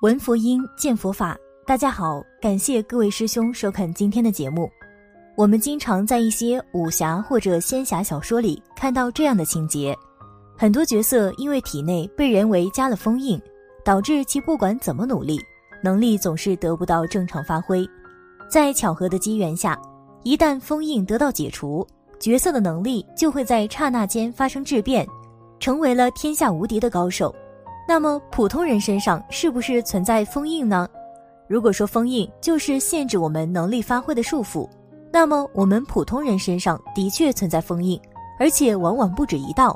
闻佛音，见佛法。大家好，感谢各位师兄收看今天的节目。我们经常在一些武侠或者仙侠小说里看到这样的情节：很多角色因为体内被人为加了封印，导致其不管怎么努力，能力总是得不到正常发挥。在巧合的机缘下，一旦封印得到解除，角色的能力就会在刹那间发生质变，成为了天下无敌的高手。那么普通人身上是不是存在封印呢？如果说封印就是限制我们能力发挥的束缚，那么我们普通人身上的确存在封印，而且往往不止一道。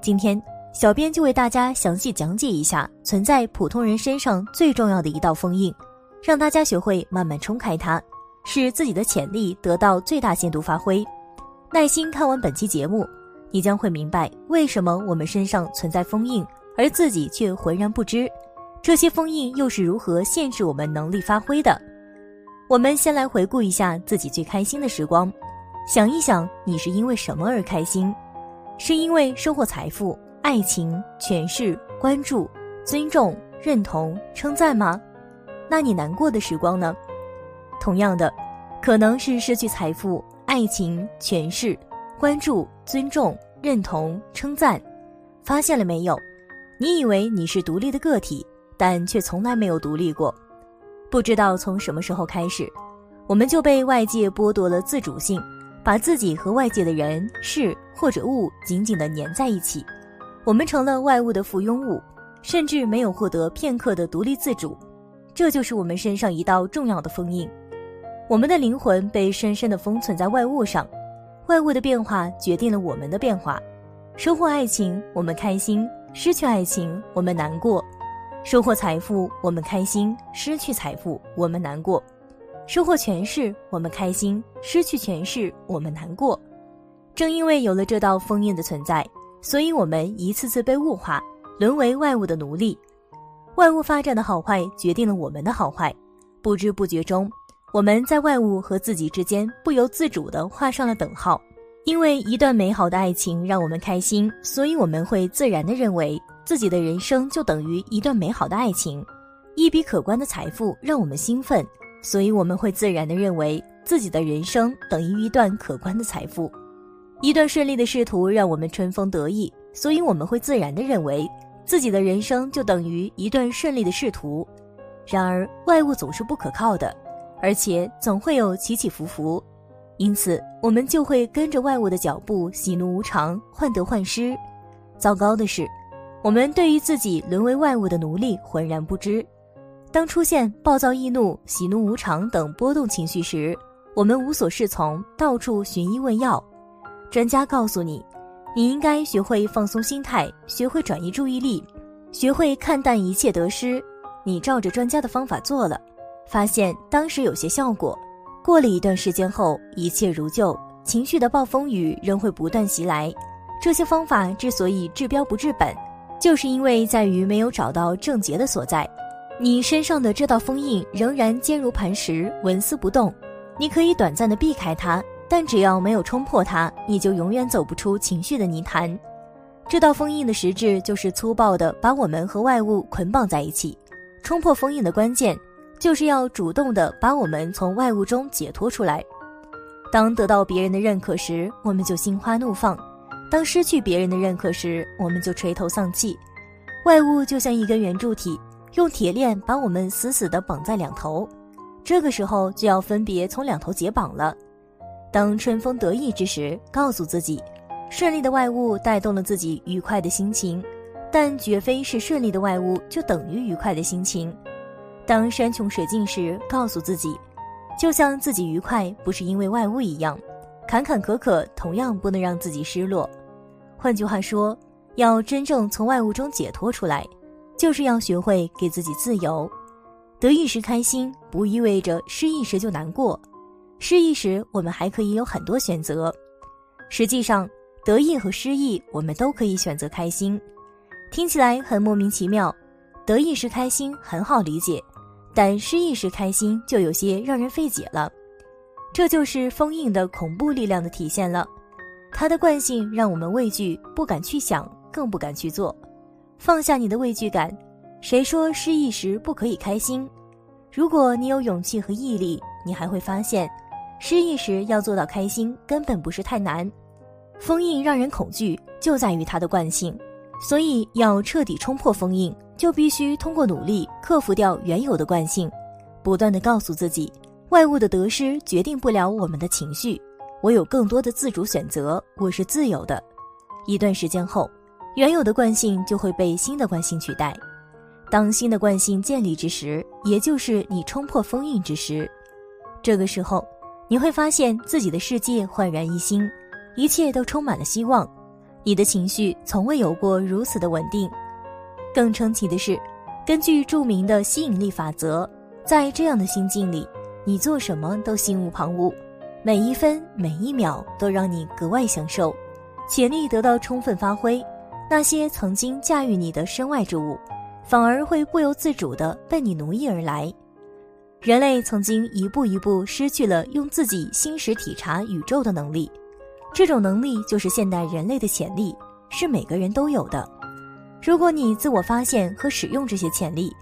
今天，小编就为大家详细讲解一下存在普通人身上最重要的一道封印，让大家学会慢慢冲开它，使自己的潜力得到最大限度发挥。耐心看完本期节目，你将会明白为什么我们身上存在封印。而自己却浑然不知，这些封印又是如何限制我们能力发挥的？我们先来回顾一下自己最开心的时光，想一想你是因为什么而开心？是因为收获财富、爱情、权势、关注、尊重、认同、称赞吗？那你难过的时光呢？同样的，可能是失去财富、爱情、权势、关注、尊重、认同、称赞。发现了没有？你以为你是独立的个体，但却从来没有独立过。不知道从什么时候开始，我们就被外界剥夺了自主性，把自己和外界的人事或者物紧紧地粘在一起。我们成了外物的附庸物，甚至没有获得片刻的独立自主。这就是我们身上一道重要的封印。我们的灵魂被深深地封存在外物上，外物的变化决定了我们的变化。收获爱情，我们开心。失去爱情，我们难过；收获财富，我们开心；失去财富，我们难过；收获权势，我们开心；失去权势，我们难过。正因为有了这道封印的存在，所以我们一次次被物化，沦为外物的奴隶。外物发展的好坏，决定了我们的好坏。不知不觉中，我们在外物和自己之间不由自主地画上了等号。因为一段美好的爱情让我们开心，所以我们会自然地认为自己的人生就等于一段美好的爱情；一笔可观的财富让我们兴奋，所以我们会自然地认为自己的人生等于一段可观的财富；一段顺利的仕途让我们春风得意，所以我们会自然地认为自己的人生就等于一段顺利的仕途。然而，外物总是不可靠的，而且总会有起起伏伏。因此，我们就会跟着外物的脚步，喜怒无常，患得患失。糟糕的是，我们对于自己沦为外物的奴隶浑然不知。当出现暴躁易怒、喜怒无常等波动情绪时，我们无所适从，到处寻医问药。专家告诉你，你应该学会放松心态，学会转移注意力，学会看淡一切得失。你照着专家的方法做了，发现当时有些效果。过了一段时间后，一切如旧，情绪的暴风雨仍会不断袭来。这些方法之所以治标不治本，就是因为在于没有找到症结的所在。你身上的这道封印仍然坚如磐石，纹丝不动。你可以短暂的避开它，但只要没有冲破它，你就永远走不出情绪的泥潭。这道封印的实质就是粗暴的把我们和外物捆绑在一起。冲破封印的关键。就是要主动的把我们从外物中解脱出来。当得到别人的认可时，我们就心花怒放；当失去别人的认可时，我们就垂头丧气。外物就像一根圆柱体，用铁链把我们死死的绑在两头。这个时候就要分别从两头解绑了。当春风得意之时，告诉自己，顺利的外物带动了自己愉快的心情，但绝非是顺利的外物就等于愉快的心情。当山穷水尽时，告诉自己，就像自己愉快不是因为外物一样，坎坎坷坷同样不能让自己失落。换句话说，要真正从外物中解脱出来，就是要学会给自己自由。得意时开心，不意味着失意时就难过。失意时，我们还可以有很多选择。实际上，得意和失意，我们都可以选择开心。听起来很莫名其妙，得意时开心很好理解。但失意时开心就有些让人费解了，这就是封印的恐怖力量的体现了。它的惯性让我们畏惧，不敢去想，更不敢去做。放下你的畏惧感，谁说失意时不可以开心？如果你有勇气和毅力，你还会发现，失意时要做到开心根本不是太难。封印让人恐惧，就在于它的惯性。所以要彻底冲破封印，就必须通过努力克服掉原有的惯性，不断的告诉自己，外物的得失决定不了我们的情绪，我有更多的自主选择，我是自由的。一段时间后，原有的惯性就会被新的惯性取代。当新的惯性建立之时，也就是你冲破封印之时，这个时候，你会发现自己的世界焕然一新，一切都充满了希望。你的情绪从未有过如此的稳定。更称奇的是，根据著名的吸引力法则，在这样的心境里，你做什么都心无旁骛，每一分每一秒都让你格外享受，潜力得到充分发挥。那些曾经驾驭你的身外之物。反而会不由自主地被你奴役而来。人类曾经一步一步失去了用自己心识体察宇宙的能力，这种能力就是现代人类的潜力，是每个人都有的。如果你自我发现和使用这些潜力，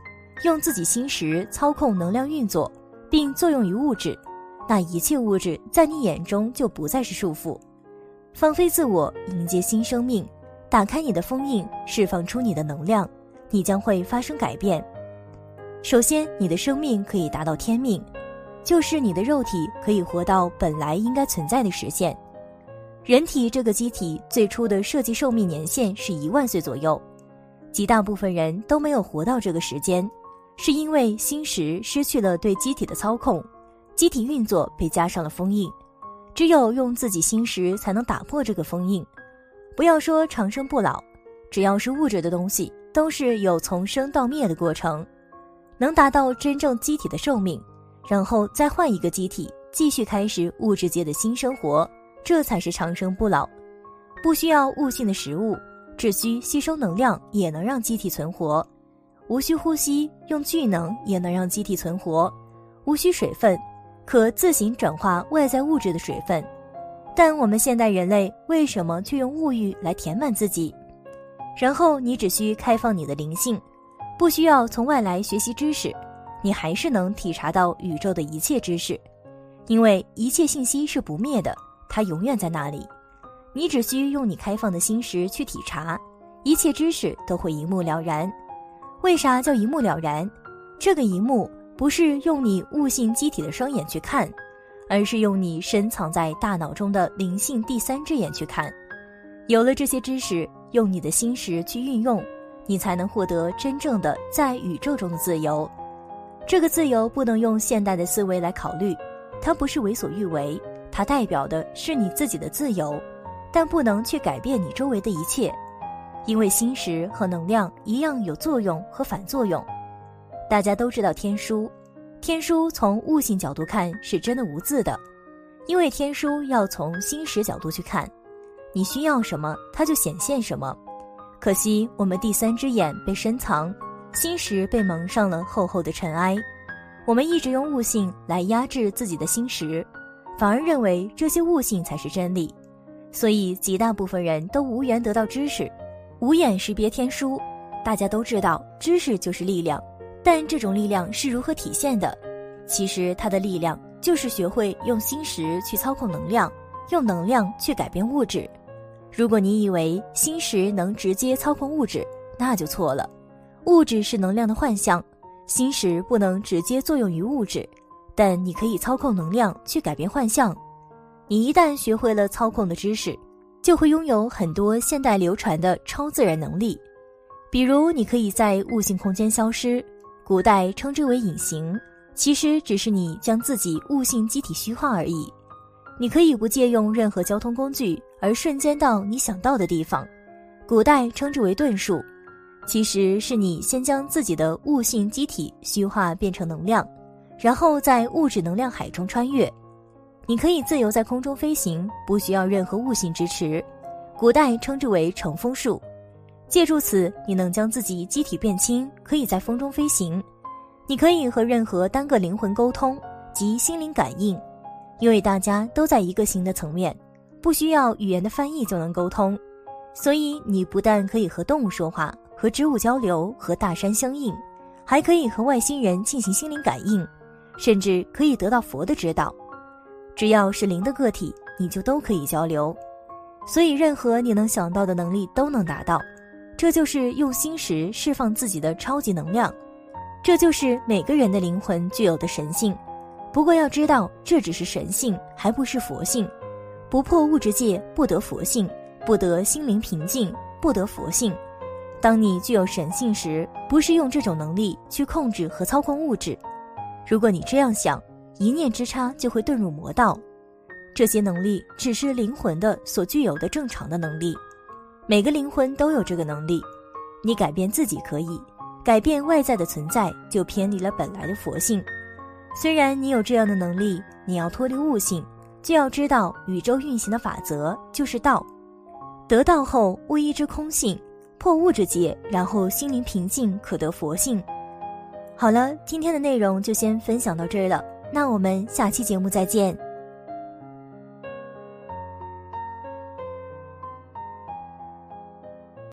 用自己心识操控能量运作，并作用于物质，那一切物质在你眼中就不再是束缚。放飞自我，迎接新生命，打开你的封印，释放出你的能量。你将会发生改变。首先，你的生命可以达到天命，就是你的肉体可以活到本来应该存在的实现。人体这个机体最初的设计寿命年限是一万岁左右，极大部分人都没有活到这个时间，是因为心识失去了对机体的操控，机体运作被加上了封印。只有用自己心识才能打破这个封印。不要说长生不老，只要是物质的东西。都是有从生到灭的过程，能达到真正机体的寿命，然后再换一个机体，继续开始物质界的新生活，这才是长生不老。不需要悟性的食物，只需吸收能量也能让机体存活；无需呼吸，用巨能也能让机体存活；无需水分，可自行转化外在物质的水分。但我们现代人类为什么却用物欲来填满自己？然后你只需开放你的灵性，不需要从外来学习知识，你还是能体察到宇宙的一切知识，因为一切信息是不灭的，它永远在那里。你只需用你开放的心识去体察，一切知识都会一目了然。为啥叫一目了然？这个一目不是用你悟性机体的双眼去看，而是用你深藏在大脑中的灵性第三只眼去看。有了这些知识。用你的心识去运用，你才能获得真正的在宇宙中的自由。这个自由不能用现代的思维来考虑，它不是为所欲为，它代表的是你自己的自由，但不能去改变你周围的一切，因为心识和能量一样有作用和反作用。大家都知道天书，天书从悟性角度看是真的无字的，因为天书要从心识角度去看。你需要什么，它就显现什么。可惜我们第三只眼被深藏，心识被蒙上了厚厚的尘埃。我们一直用悟性来压制自己的心识，反而认为这些悟性才是真理。所以极大部分人都无缘得到知识，无眼识别天书。大家都知道，知识就是力量，但这种力量是如何体现的？其实它的力量就是学会用心识去操控能量，用能量去改变物质。如果你以为心识能直接操控物质，那就错了。物质是能量的幻象，心识不能直接作用于物质，但你可以操控能量去改变幻象。你一旦学会了操控的知识，就会拥有很多现代流传的超自然能力。比如，你可以在悟性空间消失，古代称之为隐形，其实只是你将自己悟性机体虚化而已。你可以不借用任何交通工具。而瞬间到你想到的地方，古代称之为遁术，其实是你先将自己的物性机体虚化变成能量，然后在物质能量海中穿越。你可以自由在空中飞行，不需要任何物性支持，古代称之为乘风术。借助此，你能将自己机体变轻，可以在风中飞行。你可以和任何单个灵魂沟通及心灵感应，因为大家都在一个新的层面。不需要语言的翻译就能沟通，所以你不但可以和动物说话，和植物交流，和大山相应，还可以和外星人进行心灵感应，甚至可以得到佛的指导。只要是灵的个体，你就都可以交流。所以，任何你能想到的能力都能达到。这就是用心时释放自己的超级能量。这就是每个人的灵魂具有的神性。不过要知道，这只是神性，还不是佛性。不破物质界，不得佛性；不得心灵平静，不得佛性。当你具有神性时，不是用这种能力去控制和操控物质。如果你这样想，一念之差就会遁入魔道。这些能力只是灵魂的所具有的正常的能力，每个灵魂都有这个能力。你改变自己可以，改变外在的存在就偏离了本来的佛性。虽然你有这样的能力，你要脱离悟性。就要知道宇宙运行的法则就是道，得道后无一之空性，破物质界，然后心灵平静，可得佛性。好了，今天的内容就先分享到这儿了，那我们下期节目再见。